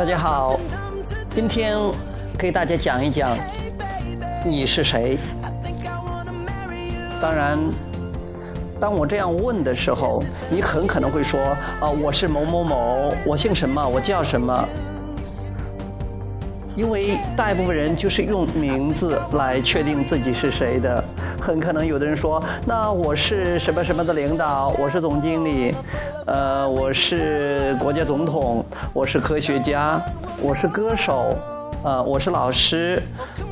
大家好，今天给大家讲一讲你是谁。当然，当我这样问的时候，你很可能会说：“啊，我是某某某，我姓什么，我叫什么。”因为大部分人就是用名字来确定自己是谁的。很可能有的人说：“那我是什么什么的领导，我是总经理，呃，我是国家总统，我是科学家，我是歌手，呃，我是老师，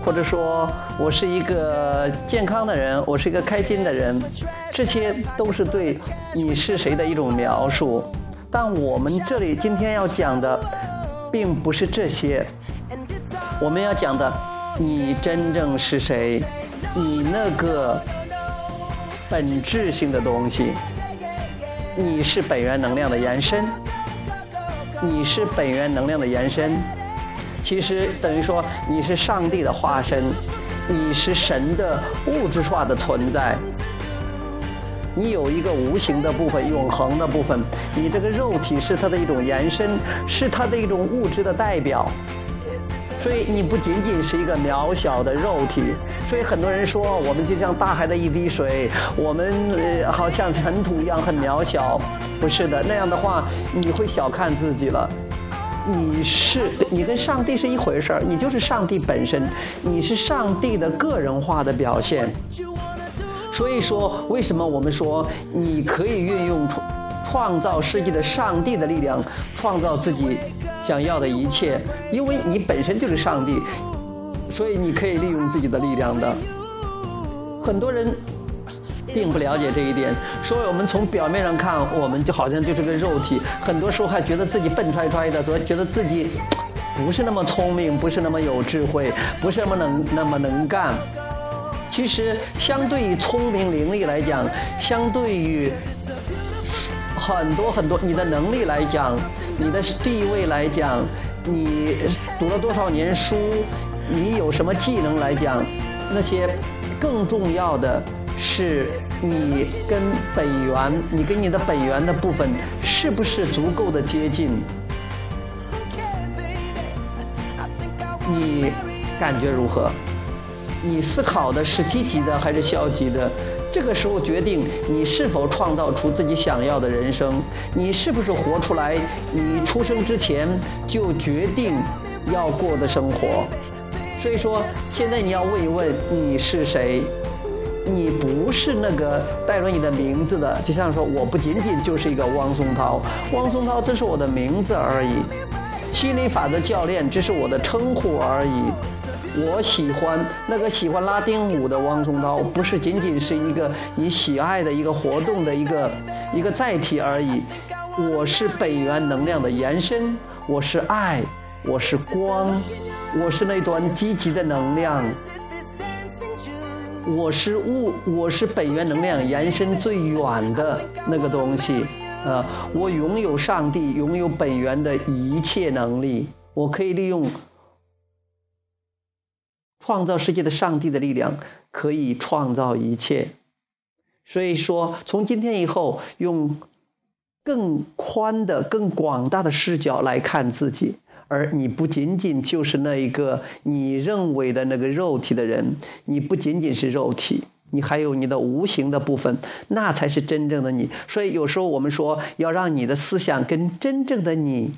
或者说我是一个健康的人，我是一个开心的人。”这些都是对你是谁的一种描述。但我们这里今天要讲的，并不是这些。我们要讲的，你真正是谁？你那个本质性的东西，你是本源能量的延伸，你是本源能量的延伸。其实等于说，你是上帝的化身，你是神的物质化的存在。你有一个无形的部分，永恒的部分。你这个肉体是它的一种延伸，是它的一种物质的代表。所以你不仅仅是一个渺小的肉体，所以很多人说我们就像大海的一滴水，我们呃好像尘土一样很渺小。不是的，那样的话你会小看自己了。你是你跟上帝是一回事儿，你就是上帝本身，你是上帝的个人化的表现。所以说，为什么我们说你可以运用创创造世界的上帝的力量，创造自己？想要的一切，因为你本身就是上帝，所以你可以利用自己的力量的。很多人并不了解这一点，所以我们从表面上看，我们就好像就是个肉体，很多时候还觉得自己笨揣揣的，所觉得自己不是那么聪明，不是那么有智慧，不是那么能那么能干。其实，相对于聪明伶俐来讲，相对于很多很多你的能力来讲。你的地位来讲，你读了多少年书，你有什么技能来讲，那些更重要的是你跟本源，你跟你的本源的部分是不是足够的接近？你感觉如何？你思考的是积极的还是消极的？这个时候决定你是否创造出自己想要的人生，你是不是活出来你出生之前就决定要过的生活。所以说，现在你要问一问你是谁？你不是那个带着你的名字的，就像说我不仅仅就是一个汪松涛，汪松涛这是我的名字而已，心理法则教练这是我的称呼而已。我喜欢那个喜欢拉丁舞的汪松涛，不是仅仅是一个你喜爱的一个活动的一个一个载体而已。我是本源能量的延伸，我是爱，我是光，我是那段积极的能量。我是物，我是本源能量延伸最远的那个东西。啊，我拥有上帝拥有本源的一切能力，我可以利用。创造世界的上帝的力量可以创造一切，所以说从今天以后，用更宽的、更广大的视角来看自己，而你不仅仅就是那一个你认为的那个肉体的人，你不仅仅是肉体，你还有你的无形的部分，那才是真正的你。所以有时候我们说，要让你的思想跟真正的你。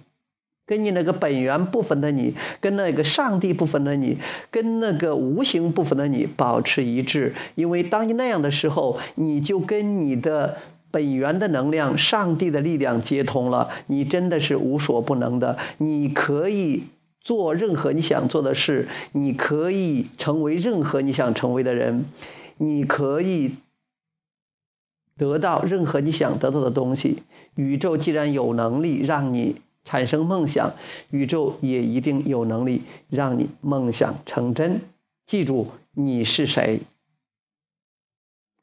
跟你那个本源部分的你，跟那个上帝部分的你，跟那个无形部分的你保持一致，因为当你那样的时候，你就跟你的本源的能量、上帝的力量接通了，你真的是无所不能的，你可以做任何你想做的事，你可以成为任何你想成为的人，你可以得到任何你想得到的东西。宇宙既然有能力让你。产生梦想，宇宙也一定有能力让你梦想成真。记住你是谁。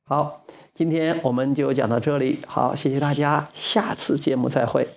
好，今天我们就讲到这里。好，谢谢大家，下次节目再会。